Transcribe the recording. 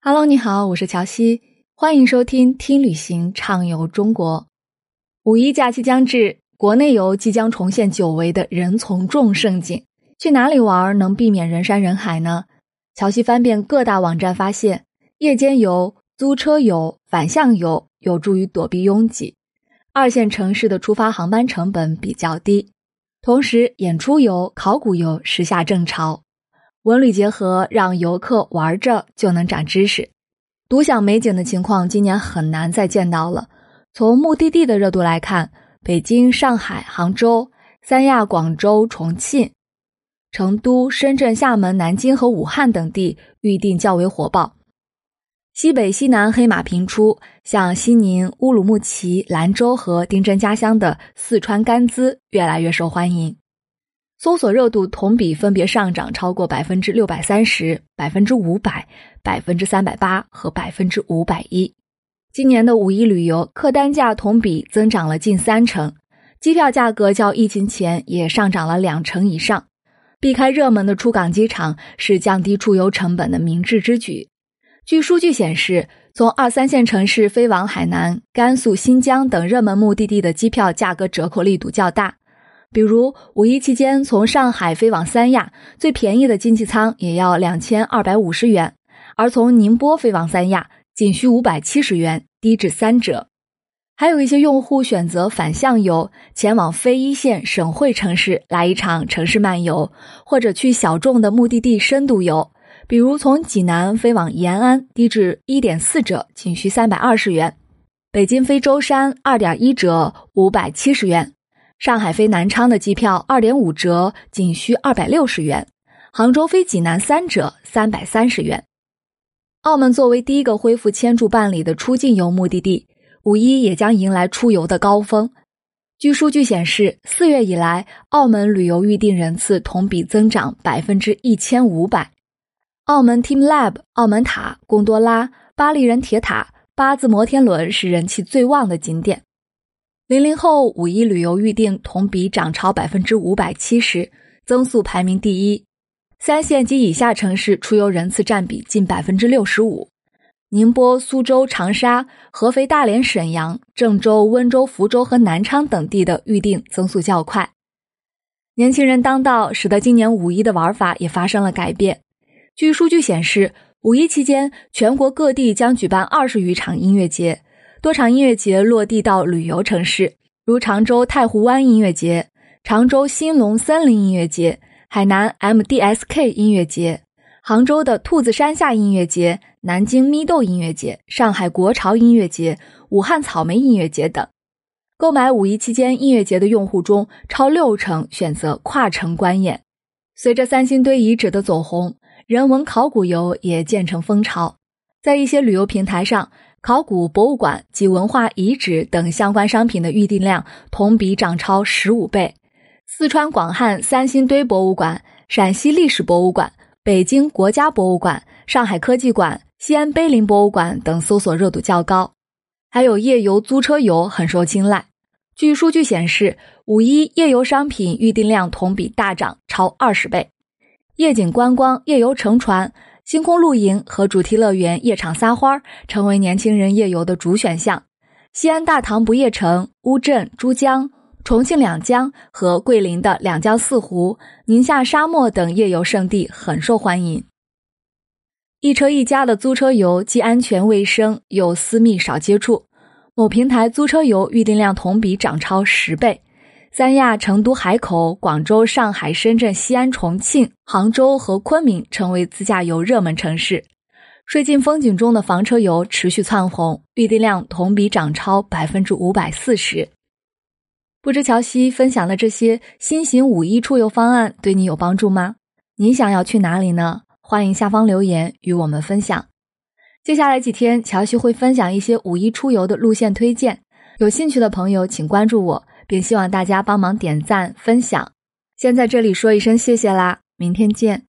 Hello，你好，我是乔西，欢迎收听听旅行畅游中国。五一假期将至，国内游即将重现久违的人从众盛景。去哪里玩能避免人山人海呢？乔西翻遍各大网站，发现夜间游、租车游、反向游有助于躲避拥挤。二线城市的出发航班成本比较低，同时演出游、考古游时下正潮。文旅结合，让游客玩着就能长知识。独享美景的情况，今年很难再见到了。从目的地的热度来看，北京、上海、杭州、三亚、广州、重庆、成都、深圳、厦门、南京和武汉等地预订较为火爆。西北、西南黑马频出，像西宁、乌鲁木齐、兰州和丁真家乡的四川甘孜越来越受欢迎。搜索热度同比分别上涨超过百分之六百三十、百分之五百、百分之三百八和百分之五百一。今年的五一旅游客单价同比增长了近三成，机票价格较疫情前也上涨了两成以上。避开热门的出港机场是降低出游成本的明智之举。据数据显示，从二三线城市飞往海南、甘肃、新疆等热门目的地的机票价格折扣力度较大。比如五一期间，从上海飞往三亚，最便宜的经济舱也要两千二百五十元；而从宁波飞往三亚，仅需五百七十元，低至三折。还有一些用户选择反向游，前往非一线省会城市来一场城市漫游，或者去小众的目的地深度游。比如从济南飞往延安，低至一点四折，仅需三百二十元；北京飞舟山，二点一折，五百七十元。上海飞南昌的机票二点五折，仅需二百六十元；杭州飞济南三折，三百三十元。澳门作为第一个恢复签注办理的出境游目的地，五一也将迎来出游的高峰。据数据显示，四月以来，澳门旅游预订人次同比增长百分之一千五百。澳门 Team Lab、澳门塔、贡多拉、巴黎人铁塔、八字摩天轮是人气最旺的景点。零零后五一旅游预订同比涨超百分之五百七十，增速排名第一。三线及以下城市出游人次占比近百分之六十五。宁波、苏州、长沙、合肥、大连、沈阳、郑州、温州、福州和南昌等地的预订增速较快。年轻人当道，使得今年五一的玩法也发生了改变。据数据显示，五一期间全国各地将举办二十余场音乐节。多场音乐节落地到旅游城市，如常州太湖湾音乐节、常州兴隆森林音乐节、海南 MDSK 音乐节、杭州的兔子山下音乐节、南京咪豆音乐节、上海国潮音乐节、武汉草莓音乐节等。购买五一期间音乐节的用户中，超六成选择跨城观演。随着三星堆遗址的走红，人文考古游也渐成风潮，在一些旅游平台上。考古博物馆及文化遗址等相关商品的预订量同比涨超十五倍。四川广汉三星堆博物馆、陕西历史博物馆、北京国家博物馆、上海科技馆、西安碑林博物馆等搜索热度较高。还有夜游、租车游很受青睐。据数据显示，五一夜游商品预订量同比大涨超二十倍。夜景观光、夜游乘船。星空露营和主题乐园夜场撒欢儿成为年轻人夜游的主选项。西安大唐不夜城、乌镇、珠江、重庆两江和桂林的两江四湖、宁夏沙漠等夜游胜地很受欢迎。一车一家的租车游既安全卫生又私密少接触，某平台租车游预订量同比涨超十倍。三亚、成都、海口、广州、上海、深圳、西安、重庆、杭州和昆明成为自驾游热门城市。税近风景中的房车游持续窜红，预订量同比涨超百分之五百四十。不知乔西分享的这些新型五一出游方案对你有帮助吗？你想要去哪里呢？欢迎下方留言与我们分享。接下来几天，乔西会分享一些五一出游的路线推荐，有兴趣的朋友请关注我。并希望大家帮忙点赞分享。先在这里说一声谢谢啦，明天见。